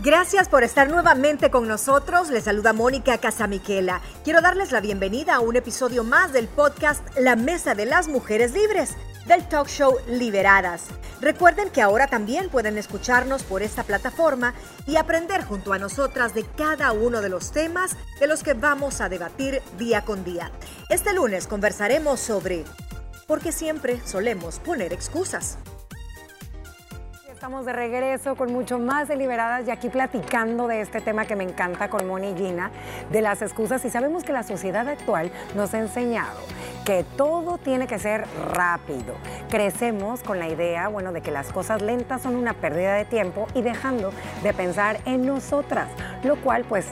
Gracias por estar nuevamente con nosotros. Les saluda Mónica Casamiquela. Quiero darles la bienvenida a un episodio más del podcast La Mesa de las Mujeres Libres del talk show Liberadas. Recuerden que ahora también pueden escucharnos por esta plataforma y aprender junto a nosotras de cada uno de los temas de los que vamos a debatir día con día. Este lunes conversaremos sobre por qué siempre solemos poner excusas. Estamos de regreso con mucho más de Liberadas y aquí platicando de este tema que me encanta con Moni y Gina, de las excusas. Y sabemos que la sociedad actual nos ha enseñado que todo tiene que ser rápido. Crecemos con la idea, bueno, de que las cosas lentas son una pérdida de tiempo y dejando de pensar en nosotras, lo cual pues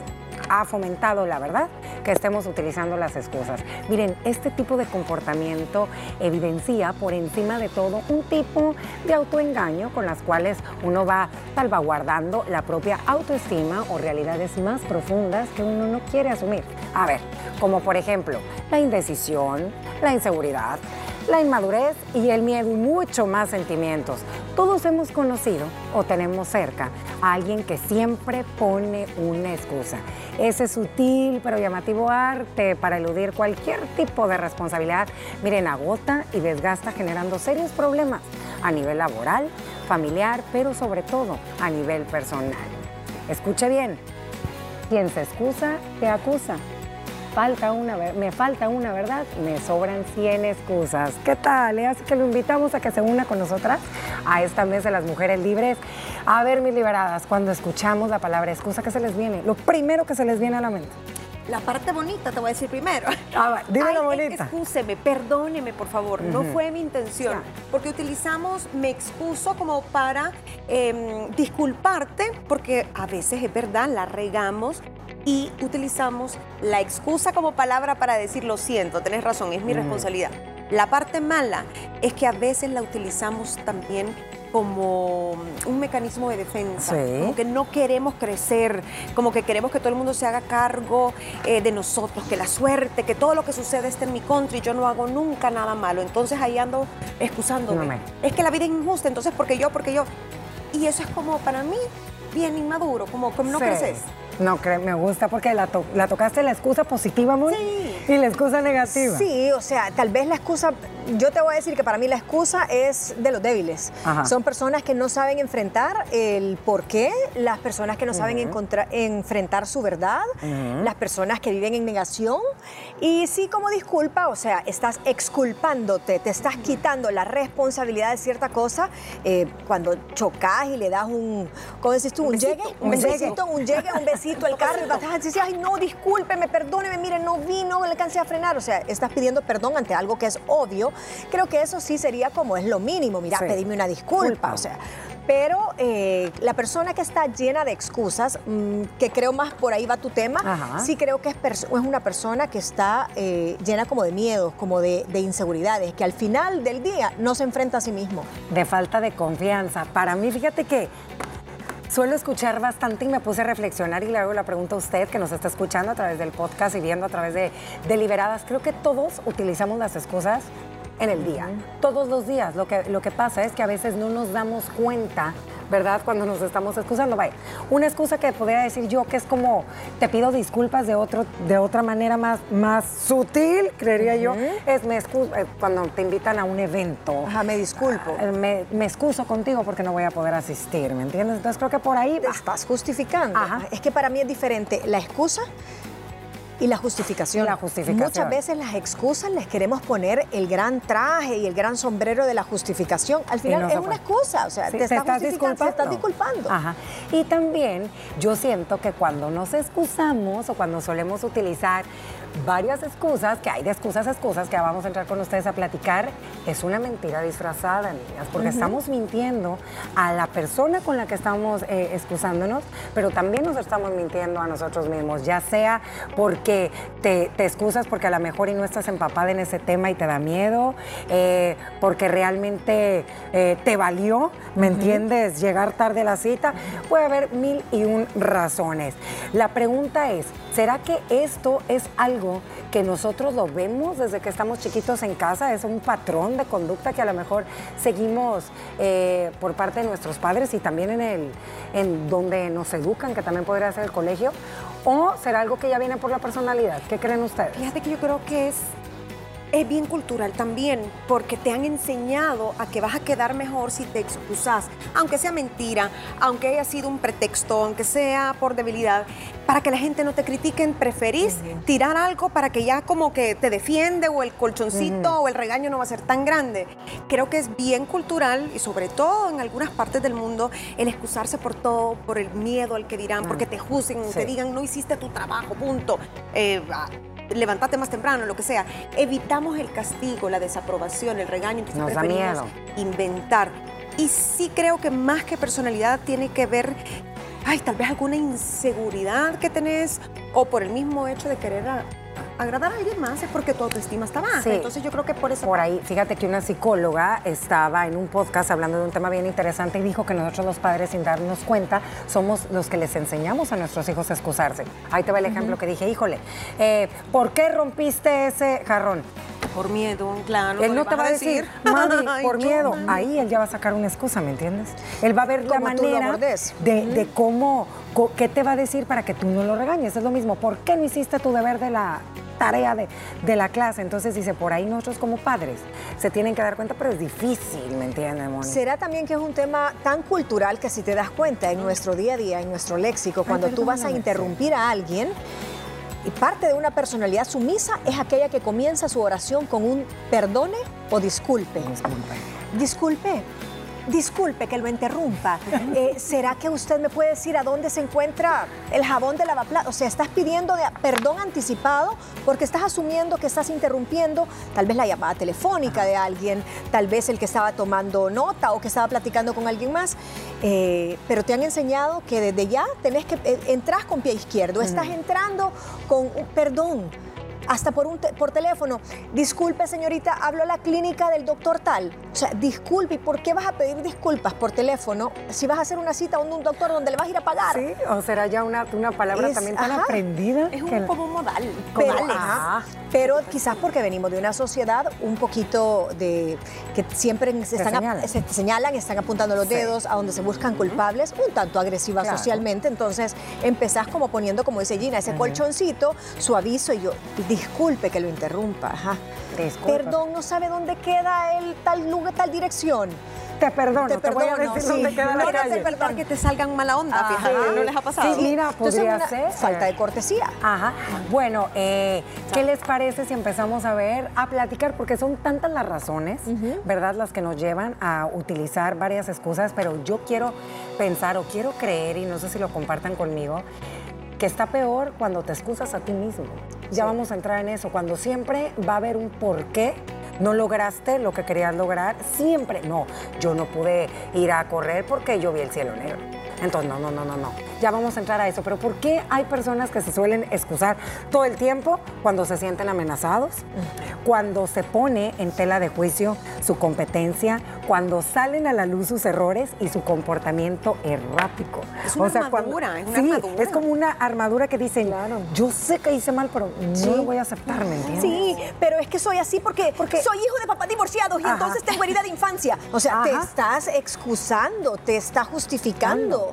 ha fomentado, la verdad, que estemos utilizando las excusas. Miren, este tipo de comportamiento evidencia por encima de todo un tipo de autoengaño con las cuales uno va salvaguardando la propia autoestima o realidades más profundas que uno no quiere asumir. A ver, como por ejemplo la indecisión, la inseguridad, la inmadurez y el miedo y mucho más sentimientos. Todos hemos conocido o tenemos cerca a alguien que siempre pone una excusa. Ese sutil pero llamativo arte para eludir cualquier tipo de responsabilidad, miren, agota y desgasta generando serios problemas a nivel laboral, familiar, pero sobre todo a nivel personal. Escuche bien, quien se excusa, te acusa falta una, me falta una verdad, me sobran 100 excusas. ¿Qué tal? Así que lo invitamos a que se una con nosotras a esta mesa de las mujeres libres. A ver, mis liberadas, cuando escuchamos la palabra excusa, ¿qué se les viene? Lo primero que se les viene a la mente. La parte bonita te voy a decir primero. Ah, dime la bonita. Excúseme, perdóneme, por favor. No fue mi intención. Porque utilizamos me excuso como para em, disculparte, porque a veces es verdad, la regamos y utilizamos la excusa como palabra para decir lo siento, tenés razón, es mi responsabilidad. La parte mala es que a veces la utilizamos también como un mecanismo de defensa, como que no queremos crecer, como que queremos que todo el mundo se haga cargo eh, de nosotros, que la suerte, que todo lo que sucede esté en mi contra y yo no hago nunca nada malo. Entonces ahí ando excusándome. Es que la vida es injusta, entonces porque yo, porque yo. Y eso es como para mí bien inmaduro, como, como no creces. No, me gusta porque la, la tocaste la excusa positiva, muy y la excusa negativa. Sí, o sea, tal vez la excusa, yo te voy a decir que para mí la excusa es de los débiles. Son personas que no saben enfrentar el por qué, las personas que no saben enfrentar su verdad, las personas que viven en negación. Y sí, como disculpa, o sea, estás exculpándote, te estás quitando la responsabilidad de cierta cosa eh, cuando chocas y le das un, ¿cómo decís tú? Un, llegue, un, besito, un llegue, un besito al carro y vas a decir, ay, no, discúlpeme, perdóneme, mire, no vino, le alcancé a frenar. O sea, estás pidiendo perdón ante algo que es obvio. Creo que eso sí sería como es lo mínimo, mira, pedime una disculpa. O sea, pero eh, la persona que está llena de excusas, mm, que creo más por ahí va tu tema, sí creo que es, es, una persona que está eh, llena como de miedos, como de, de, inseguridades, que al final del día no se enfrenta a sí mismo. De falta de confianza. Para mí, fíjate que Suelo escuchar bastante y me puse a reflexionar y le hago la pregunta a usted que nos está escuchando a través del podcast y viendo a través de Deliberadas. Creo que todos utilizamos las excusas en el día, todos los días. Lo que, lo que pasa es que a veces no nos damos cuenta ¿verdad? Cuando nos estamos excusando. Vaya, una excusa que podría decir yo que es como te pido disculpas de, otro, de otra manera más, más sutil, creería yo, es me excuso, eh, cuando te invitan a un evento. Ajá, me disculpo. Eh, me, me, excuso contigo porque no voy a poder asistir, ¿me entiendes? Entonces creo que por ahí... Estás justificando. Es que para mí es diferente la excusa y la justificación. La justificación. Muchas veces las excusas les queremos poner el gran traje y el gran sombrero de la justificación. Al final es una excusa, o sea, te, estás disculpando. Te estás disculpando. Ajá. Y también yo siento que cuando nos excusamos o cuando solemos utilizar varias excusas, que hay de excusas a excusas, que vamos a entrar con ustedes a platicar, es una mentira disfrazada, niñas, porque estamos mintiendo a la persona con la que estamos eh, excusándonos, pero también nos estamos mintiendo a nosotros mismos, ya sea porque que te, excusas porque a lo mejor y no estás empapada en ese tema y te da miedo, eh, porque realmente eh, te valió, ¿me entiendes? Llegar tarde a la cita. Puede haber mil y un razones. La pregunta es, ¿será que esto es algo que nosotros lo vemos desde que estamos chiquitos en casa? ¿Es un patrón de conducta que a lo mejor seguimos eh, por parte de nuestros padres y también en, el, en donde nos educan, que también podría ser el colegio? ¿O será algo que ya viene por la personalidad? ¿Qué creen ustedes? Fíjate que yo creo que es es bien cultural también, porque te han enseñado a que vas a quedar mejor si te excusas, aunque sea mentira, aunque haya sido un pretexto, aunque sea por debilidad, para que la gente no te critiquen, preferís tirar algo para que ya como que te defiende o el colchoncito o el regaño no va a ser tan grande. Creo que es bien cultural y sobre todo en algunas partes del mundo el excusarse por todo, por el miedo al que dirán, porque te juzguen, te digan no hiciste tu trabajo, punto. Eh, levántate más temprano, lo que sea. Evitamos el castigo, la desaprobación, el regaño. Entonces Nos da miedo. inventar. Y sí creo que más que personalidad tiene que ver, ay, tal vez alguna inseguridad que tenés o por el mismo hecho de querer agradar a alguien más es porque tu autoestima está baja. Entonces yo creo que por eso... Por ahí, fíjate que una psicóloga estaba en un podcast hablando de un tema bien interesante y dijo que nosotros los padres, sin darnos cuenta, somos los que les enseñamos a nuestros hijos a excusarse. Ahí te va el ejemplo que dije, híjole, eh, ¿por qué rompiste ese jarrón? Por miedo, claro. Él no te va a decir, mami, por miedo. Ahí él ya va a sacar una excusa, ¿me entiendes? Él va a ver la manera de, de cómo, qué te va a decir para que tú no lo regañes. Es lo mismo, ¿por qué no hiciste tu deber de la tarea de, de, la clase. Entonces dice, por ahí nosotros como padres se tienen que dar cuenta, pero es difícil, ¿me entiendes, Moni? Será también que es un tema tan cultural que si te das cuenta en nuestro día a día, en nuestro léxico, cuando tú vas a interrumpir a alguien, y parte de una personalidad sumisa es aquella que comienza su oración con un perdone o disculpe. Disculpe. Disculpe Disculpe que lo interrumpa. Eh, ¿Será que usted me puede decir a dónde se encuentra el jabón de lavaplatos? O sea, estás pidiendo perdón anticipado porque estás asumiendo que estás interrumpiendo tal vez la llamada telefónica de alguien, tal vez el que estaba tomando nota o que estaba platicando con alguien más. Eh, pero te han enseñado que desde ya tenés que eh, entrar con pie izquierdo, estás entrando con perdón hasta por, un por teléfono. Disculpe, señorita, hablo a la clínica del doctor tal. O sea, disculpe, ¿y por qué vas a pedir disculpas por teléfono si vas a hacer una cita a un doctor donde le vas a ir a pagar? Sí, o será ya una, una palabra también tan aprendida. Es un poco modal. Pero, pero quizás porque venimos de una sociedad un poquito de que siempre se, están se señalan, están apuntando los dedos a donde se buscan culpables, un tanto agresiva socialmente. Entonces empezás como poniendo, como dice Gina, ese colchoncito, su aviso y yo, Disculpe que lo interrumpa. Ajá. Perdón, no sabe dónde queda el tal lugar, tal dirección. Te perdono, te, voy a decir dónde queda la calle. Te que te salgan mala onda, fíjate, ¿no les ha pasado? Sí, mira, podría ser. Falta de cortesía. Ajá. Bueno, eh, ¿qué les parece si empezamos a ver, a platicar? Porque son tantas las razones, ¿verdad? Las que nos llevan a utilizar varias excusas, pero yo quiero pensar o quiero creer, y no sé si lo compartan conmigo, que está peor cuando te excusas a ti mismo. Ya vamos a entrar en eso, cuando siempre va a haber un porqué no lograste lo que querías lograr, siempre, no, yo no pude ir a correr porque yo vi el cielo negro. Entonces, no, no, no, no, no. Ya vamos a entrar a eso. Pero ¿por qué hay personas que se suelen excusar todo el tiempo cuando se sienten amenazados? Cuando se pone en tela de juicio su competencia, cuando salen a la luz sus errores y su comportamiento errático. Es una armadura, es una sí, armadura. Es como una armadura que dicen, yo sé que hice mal, pero no lo voy a aceptar, ¿me entiendes? Sí, pero es que soy así porque, porque soy hijo de papás divorciados y entonces tengo herida de infancia. O sea, te estás excusando, te está justificando.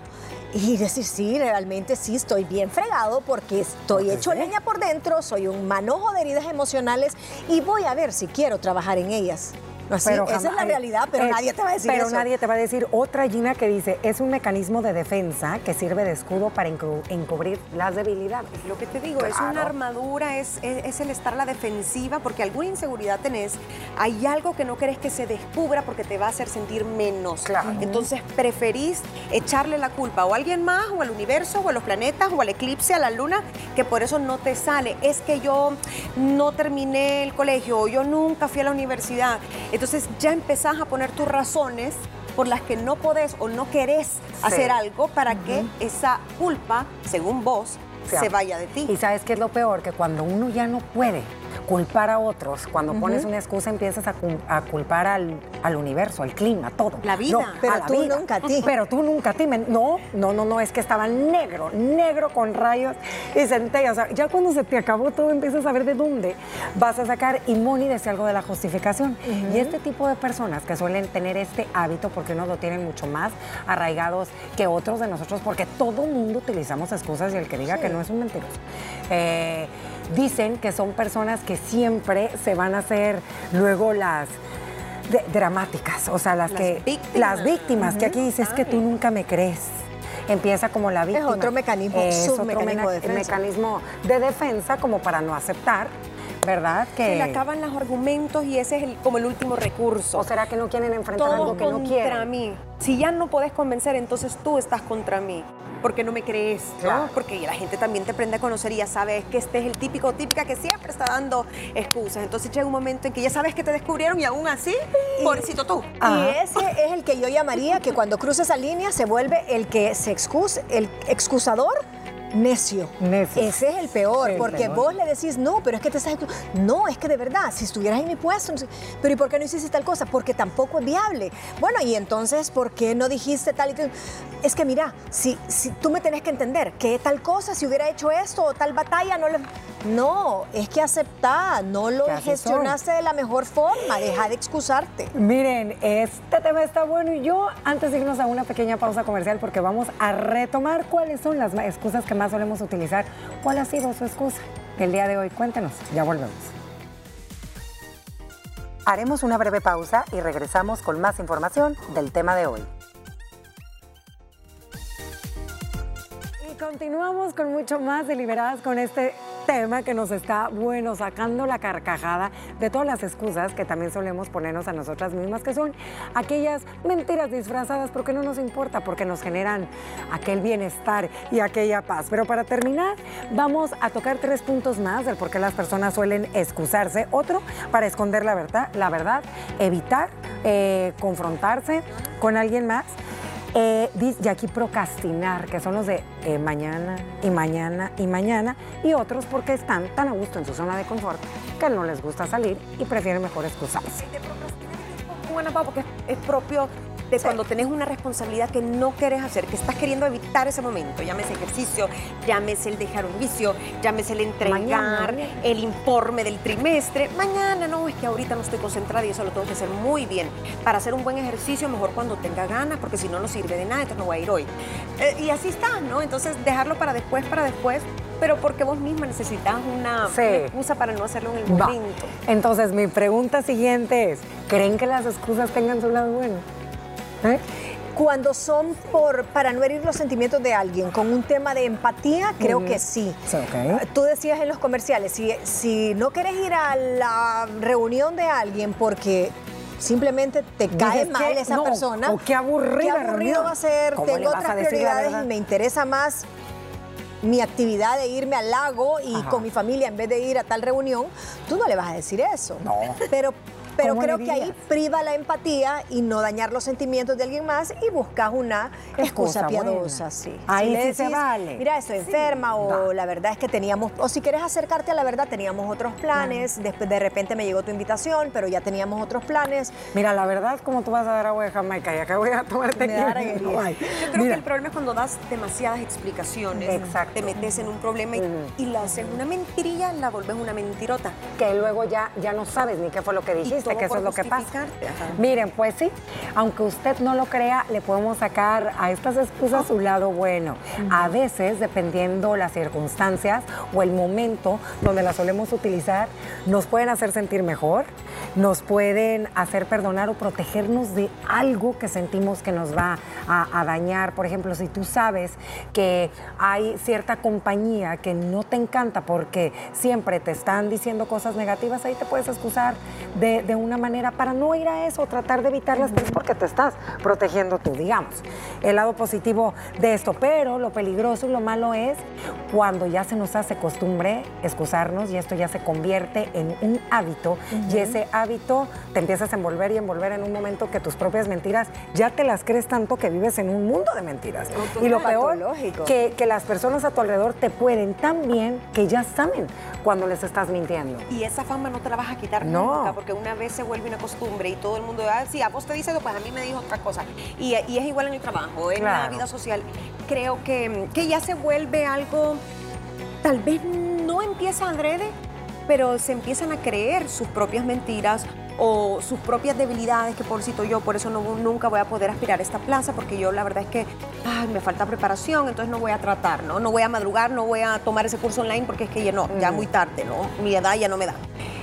Y decir, sí, realmente sí, estoy bien fregado porque estoy hecho leña por dentro, soy un manojo de heridas emocionales y voy a ver si quiero trabajar en ellas esa es la realidad, pero nadie te va a decir Pero nadie te va a decir otra Gina que dice, es un mecanismo de defensa que sirve de escudo para encubrir las debilidades. Lo que te digo, es una armadura, es, es, el estar a la defensiva, porque alguna inseguridad tenés, hay algo que no querés que se descubra porque te va a hacer sentir menos. Claro. Entonces preferís echarle la culpa o a alguien más, o al universo, o a los planetas, o al eclipse, a la luna, que por eso no te sale. Es que yo no terminé el colegio, o yo nunca fui a la universidad. Entonces ya empezás a poner tus razones por las que no podés o no querés hacer algo para que esa culpa, según vos, se vaya de ti. Y sabes qué es lo peor, que cuando uno ya no puede culpar a otros. Cuando pones una excusa empiezas a, culpar al, universo, al clima, todo. La vida. pero tú nunca a ti. Pero tú nunca a ti. No, no, no, no, es que estaba negro, negro con rayos y centellas. ya cuando se te acabó todo empiezas a ver de dónde vas a sacar. Y Moni decía algo de la justificación. Y este tipo de personas que suelen tener este hábito, porque uno lo tienen mucho más arraigados que otros de nosotros, porque todo mundo utilizamos excusas y el que diga que no es un mentiroso. Eh, dicen que son personas que siempre se van a hacer luego las dramáticas, o sea, las, que las víctimas, que aquí dices que tú nunca me crees. Empieza como la víctima. Es otro mecanismo, es otro mecanismo de defensa. mecanismo de defensa como para no aceptar ¿verdad? Que se le acaban los argumentos y ese es el, como el último recurso. ¿O será que no quieren enfrentar algo que no quieren? contra mí. Si ya no puedes convencer, entonces tú estás contra mí porque no me crees, claro. porque la gente también te aprende a conocer y ya sabes que este es el típico típica que siempre está dando excusas. Entonces llega un momento en que ya sabes que te descubrieron y aún así, pobrecito tú. Y ese es el que yo llamaría que cuando cruza esa línea se vuelve el que se excusa, el excusador necio. Ese es el peor, porque vos le decís, no, pero es que te estás... No, es que de verdad, si estuvieras en mi puesto, pero ¿y por qué no hiciste tal cosa? Porque tampoco es viable. Bueno, y entonces, ¿por qué no dijiste tal y tal? Es que mira, si, si tú me tenés que entender que tal cosa, si hubiera hecho esto o tal batalla, no le... No, es que aceptá, no lo gestionaste de la mejor forma, deja de excusarte. Miren, este tema está bueno y yo, antes de irnos a una pequeña pausa comercial, porque vamos a retomar cuáles son las excusas que más solemos utilizar, ¿cuál ha sido su excusa el día de hoy? Cuéntenos, ya volvemos. Haremos una breve pausa y regresamos con más información del tema de hoy. Y continuamos con mucho más deliberadas con este tema que nos está, bueno, sacando la carcajada de todas las excusas que también solemos ponernos a nosotras mismas, que son aquellas mentiras disfrazadas porque no nos importa, porque nos generan aquel bienestar y aquella paz. Pero para terminar, vamos a tocar tres puntos más del por qué las personas suelen excusarse. Otro, para esconder la verdad, la verdad evitar eh, confrontarse con alguien más eh, y aquí procrastinar, que son los de eh, mañana y mañana y mañana, y otros porque están tan a gusto en su zona de confort que no les gusta salir y prefieren mejor excusarse. De porque es propio de cuando tenés una responsabilidad que no quieres hacer, que estás queriendo evitar ese momento, llámese ejercicio, llámese el dejar un vicio, llámese el entregar el informe del trimestre. Mañana no, es que ahorita no estoy concentrada y eso lo tengo que hacer muy bien. Para hacer un buen ejercicio, mejor cuando tenga ganas, porque si no, no sirve de nada, entonces no voy a ir hoy. Eh, y así está, ¿no? Entonces, dejarlo para después, para después, pero porque vos misma necesitas una, excusa para no hacerlo en el momento. Entonces, mi pregunta siguiente es, ¿creen que las excusas tengan su lado bueno? ¿Eh? Cuando son por, para no herir los sentimientos de alguien, con un tema de empatía, creo que sí. Tú decías en los comerciales, si, si no quieres ir a la reunión de alguien porque simplemente te cae mal esa persona. O qué aburrido. va a ser, tengo otras prioridades y me interesa más mi actividad de irme al lago y con mi familia en vez de ir a tal reunión, tú no le vas a decir eso. No. Pero pero creo que ahí priva la empatía y no dañar los sentimientos de alguien más y buscas una excusa, piadosa, sí. Ahí sí se vale. Mira, estoy enferma o la verdad es que teníamos, o si quieres acercarte a la verdad, teníamos otros planes, después de repente me llegó tu invitación, pero ya teníamos otros planes. Mira, la verdad, como tú vas a dar agua de Jamaica y acá voy a tomarte Yo creo que el problema es cuando das demasiadas explicaciones, Exacto. te metes en un problema y, la haces una mentirilla, la volves una mentirota. Que luego ya, ya no sabes ni qué fue lo que dijiste que eso es lo que pasa. Miren, pues sí, aunque usted no lo crea, le podemos sacar a estas excusas su lado bueno. A veces, dependiendo las circunstancias o el momento donde las solemos utilizar, nos pueden hacer sentir mejor, nos pueden hacer perdonar o protegernos de algo que sentimos que nos va a, dañar. Por ejemplo, si tú sabes que hay cierta compañía que no te encanta porque siempre te están diciendo cosas negativas, ahí te puedes excusar de de una manera para no ir a eso, tratar de evitar las cosas porque te estás protegiendo tú, digamos. El lado positivo de esto, pero lo peligroso y lo malo es cuando ya se nos hace costumbre excusarnos y esto ya se convierte en un hábito y ese hábito te empiezas a envolver y envolver en un momento que tus propias mentiras ya te las crees tanto que vives en un mundo de mentiras. y lo peor, que, que las personas a tu alrededor te pueden tan bien que ya saben cuando les estás mintiendo. Y esa fama no te la vas a quitar nunca, porque una vez se vuelve una costumbre y todo el mundo, ah, sí, a vos te dice eso, pues a mí me dijo otra cosa. Y, es igual en el trabajo, en la vida social. Creo que, que ya se vuelve algo, tal vez no empieza adrede, pero se empiezan a creer sus propias mentiras o sus propias debilidades, que pobrecito yo, por eso no, nunca voy a poder aspirar a esta plaza, porque yo la verdad es que me falta preparación, entonces no voy a tratar, ¿no? No voy a madrugar, no voy a tomar ese curso online porque es que ya no, ya muy tarde, ¿no? Mi edad ya no me da.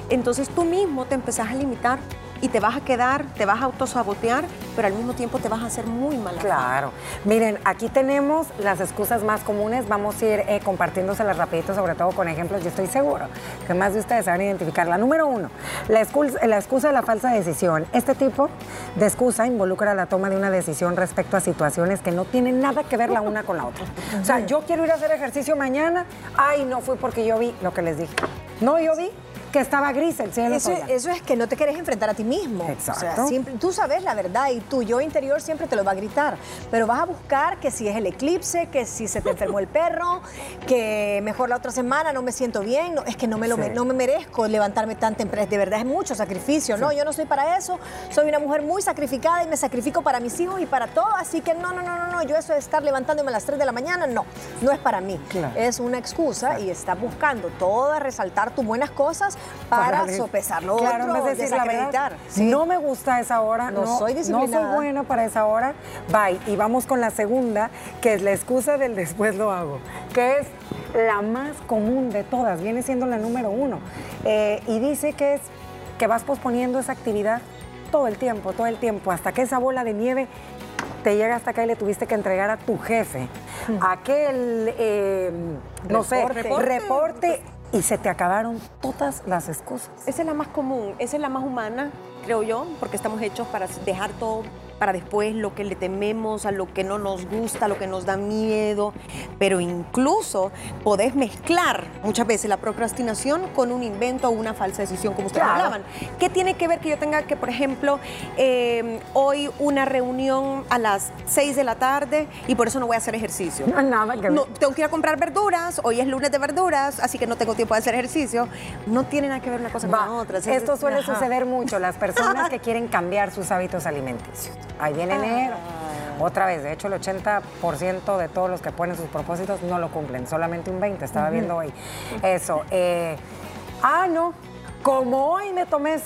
Entonces tú mismo te empezás a limitar y te vas a quedar, te vas a autosabotear, pero al mismo tiempo te vas a hacer muy mal. Claro. Miren, aquí tenemos las excusas más comunes. Vamos a ir eh, compartiéndoselas rapidito, sobre todo con ejemplos. Yo estoy seguro que más de ustedes saben identificar. La número uno, la excusa, la excusa de la falsa decisión. Este tipo de excusa involucra la toma de una decisión respecto a situaciones que no tienen nada que ver la una con la otra. O sea, yo quiero ir a hacer ejercicio mañana. Ay, no fui porque yo vi lo que les dije. No, yo vi que estaba gris el cielo. Eso, eso, es que no te quieres enfrentar a ti mismo. Exacto. tú sabes la verdad y tu yo interior siempre te lo va a gritar, pero vas a buscar que si es el eclipse, que si se te enfermó el perro, que mejor la otra semana no me siento bien, no, es que no me, lo, no me merezco levantarme tan temprano, de verdad es mucho sacrificio, no, yo no soy para eso, soy una mujer muy sacrificada y me sacrifico para mis hijos y para todo, así que no, no, no, no, no yo eso de estar levantándome a las 3 de la mañana, no, no es para mí, es una excusa y estás buscando todas resaltar tus buenas cosas para, sopesarlo claro, otro, decir la verdad, no me gusta esa hora, no, soy No soy buena para esa hora, bye. Y vamos con la segunda, que es la excusa del después lo hago, que es la más común de todas, viene siendo la número uno. Eh, y dice que es que vas posponiendo esa actividad todo el tiempo, todo el tiempo, hasta que esa bola de nieve te llega hasta acá y le tuviste que entregar a tu jefe. Aquel, eh, no sé, reporte y se te acabaron todas las excusas. Esa es la más común, esa es la más humana, creo yo, porque estamos hechos para dejar todo para después lo que le tememos, a lo que no nos gusta, a lo que nos da miedo, pero incluso podés mezclar muchas veces la procrastinación con un invento o una falsa decisión, como ustedes hablaban. ¿Qué tiene que ver que yo tenga que, por ejemplo, em, hoy una reunión a las 6 de la tarde y por eso no voy a hacer ejercicio? No, nada que no, tengo que ir a comprar verduras, hoy es lunes de verduras, así que no tengo tiempo de hacer ejercicio. No tiene nada que ver una cosa con la otra. Esto suele suceder mucho, las personas que quieren cambiar sus hábitos alimenticios. Ahí viene enero. Otra vez, de hecho el 80% de todos los que ponen sus propósitos no lo cumplen, solamente un 20%, estaba viendo hoy. Eso. Eh, ah, no, como hoy me tomé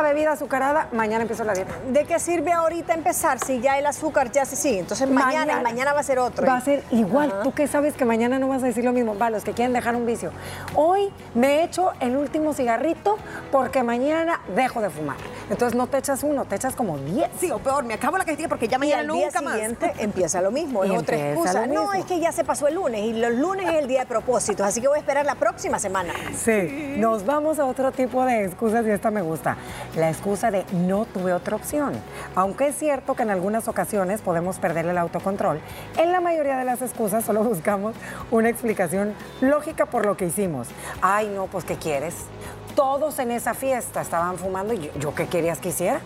bebida azucarada, mañana empiezo la dieta. ¿De qué sirve ahorita empezar si ya el azúcar ya se sigue? Entonces mañana, mañana, va a ser otro. Va a ser igual. Tú que sabes que mañana no vas a decir lo mismo. Va, los que quieren dejar un vicio. Hoy me he hecho el último cigarrito porque mañana dejo de fumar. Entonces no te echas uno, te echas como 10. Sí, o peor, me acabo la cajetilla porque ya mañana y nunca día siguiente empieza lo mismo, es otra excusa. No, es que ya se pasó el lunes y los lunes es el día de propósitos, así que voy a esperar la próxima semana. Sí, nos vamos a otro tipo de excusas y esta me gusta. La excusa de no tuve otra opción. Aunque es cierto que en algunas ocasiones podemos perder el autocontrol, en la mayoría de las excusas solo buscamos una explicación lógica por lo que hicimos. Ay, no, pues ¿qué quieres? Todos en esa fiesta estaban fumando y yo, ¿qué querías que hiciera?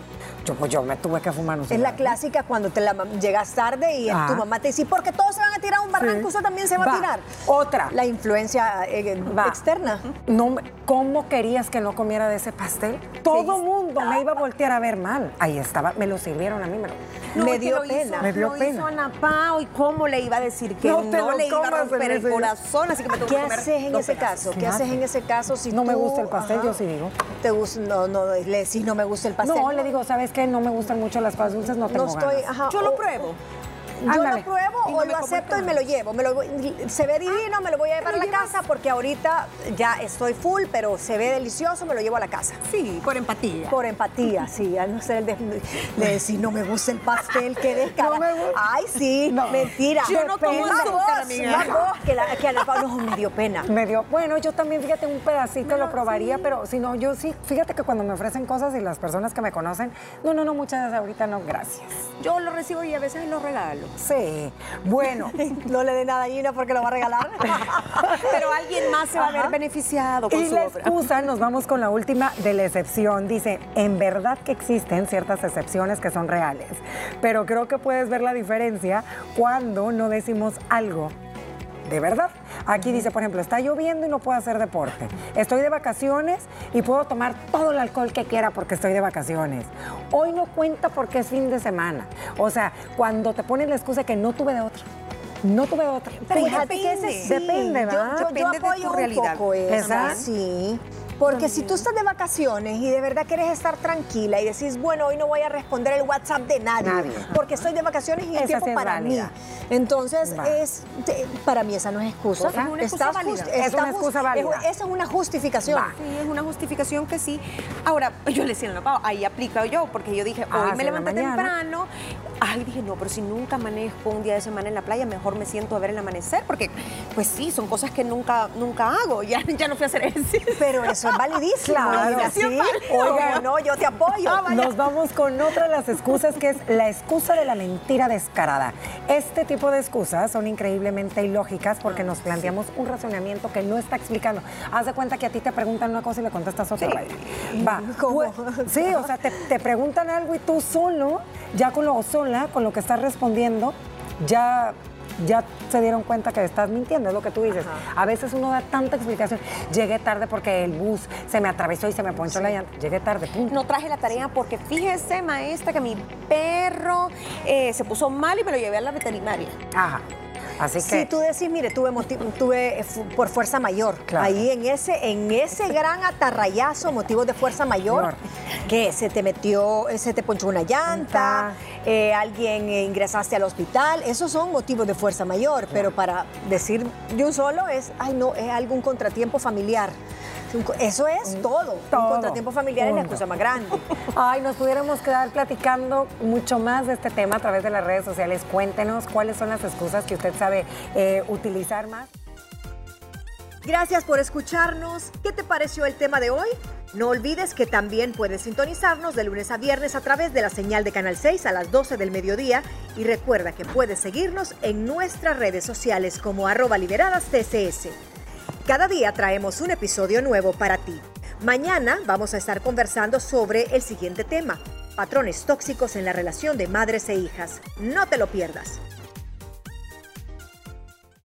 Yo, pues yo me tuve que fumar. es la clásica cuando te la, llegas tarde y tu ah. mamá te dice, porque todos se van a tirar un barranco, eso también se va, a tirar. Otra. La influencia eh, externa. No, ¿Cómo querías que no comiera de ese pastel? Todo mundo me iba a voltear a ver mal. Ahí estaba, me lo sirvieron a mí, me lo... me dio pena. me dio pena. Hizo Ana Pao, y cómo le iba a decir que no, le iba a romper el corazón, así que me ¿Qué haces en ese caso? ¿Qué haces en ese caso si no me gusta el pastel? Yo sí digo. Te gusta, no, no, le no me gusta el pastel. No, le digo, ¿sabes qué? No me gustan mucho las cosas dulces, no tengo no estoy, Ajá, Yo lo pruebo. Yo lo pruebo o lo acepto y me lo llevo. Me lo, se ve divino, me lo voy a llevar a la casa porque ahorita ya estoy full, pero se ve delicioso, me lo llevo a la casa. Sí, por empatía. Por empatía, sí. A no ser el de, decir, no me gusta el pastel, que descarado. Ay, sí, mentira. Yo no como azúcar, amiga. que, la, que a la, no, me dio pena. Me dio, bueno, yo también, fíjate, un pedacito lo probaría, pero si no, yo sí, fíjate que cuando me ofrecen cosas y las personas que me conocen, no, no, no, muchas veces ahorita no, gracias. Yo lo recibo y a veces lo regalo. Sí, bueno. no le dé nada a Gina porque lo va a regalar. pero alguien más se va a ver beneficiado con y la excusa, nos vamos con la última de la excepción. Dice, en verdad que existen ciertas excepciones que son reales, pero creo que puedes ver la diferencia cuando no decimos algo de verdad. Aquí dice, por ejemplo, está lloviendo y no puedo hacer deporte. Estoy de vacaciones y puedo tomar todo el alcohol que quiera porque estoy de vacaciones. Hoy no cuenta porque es fin de semana. O sea, cuando te pones la excusa que no tuve de otra. No tuve otra. Pero depende. que ese sí. Depende, ¿verdad? Yo, yo, apoyo de tu realidad. Un poco eso, Sí. Porque si tú estás de vacaciones y de verdad quieres estar tranquila y decís, bueno, hoy no voy a responder el WhatsApp de nadie, porque estoy de vacaciones y es tiempo para mí. Entonces, es para mí esa no es excusa. es una excusa válida. es una excusa válida. esa es una justificación. Sí, es una justificación que sí. Ahora, yo le decía, no, ahí aplica yo, porque yo dije, hoy ah, me levanté temprano. Ay, dije, no, pero si nunca amanezco un día de semana en la playa, mejor me siento a ver el amanecer, porque, pues sí, son cosas que nunca, nunca hago. Ya, ya no fui a hacer ejercicio. Pero eso es validísimo. Claro, ¿sí? Oiga, no, yo te apoyo. Ah, Nos vamos con otra de las excusas que es la excusa de la mentira descarada. Este tipo de excusas son increíblemente ilógicas porque nos planteamos un razonamiento que no está explicando. Haz de cuenta que a ti te preguntan una cosa y le contestas otra. Va. ¿Cómo? Sí, o sea, te, te, preguntan algo y tú solo, ya con lo sola, con lo que estás respondiendo, ya ya se dieron cuenta que estás mintiendo, es lo que tú dices. A veces uno da tanta explicación. Llegué tarde porque el bus se me atravesó y se me ponchó la llanta. Llegué tarde. No traje la tarea porque fíjese, maestra, que mi perro eh, se puso mal y me lo llevé a la veterinaria. Ajá. Así que... Si tú decís, mire, tuve, tuve eh, por fuerza mayor. Ahí en ese, en ese gran atarrayazo, motivo de fuerza mayor, que se te metió, eh, se te ponchó una llanta, eh, alguien ingresaste al hospital, esos son motivos de fuerza mayor, pero para decir de un solo es, ay no, es algún contratiempo familiar. Eso es todo. todo. Un contratiempo familiar es la cosa más grande. Ay, nos pudiéramos quedar platicando mucho más de este tema a través de las redes sociales. Cuéntenos cuáles son las excusas que usted sabe eh, utilizar más. Gracias por escucharnos. ¿Qué te pareció el tema de hoy? No olvides que también puedes sintonizarnos de lunes a viernes a través de la señal de Canal 6 a las 12 del mediodía y recuerda que puedes seguirnos en nuestras redes sociales como arroba liberadas TCS. Cada día traemos un episodio nuevo para ti. Mañana vamos a estar conversando sobre el siguiente tema, patrones tóxicos en la relación de madres e hijas. No te lo pierdas.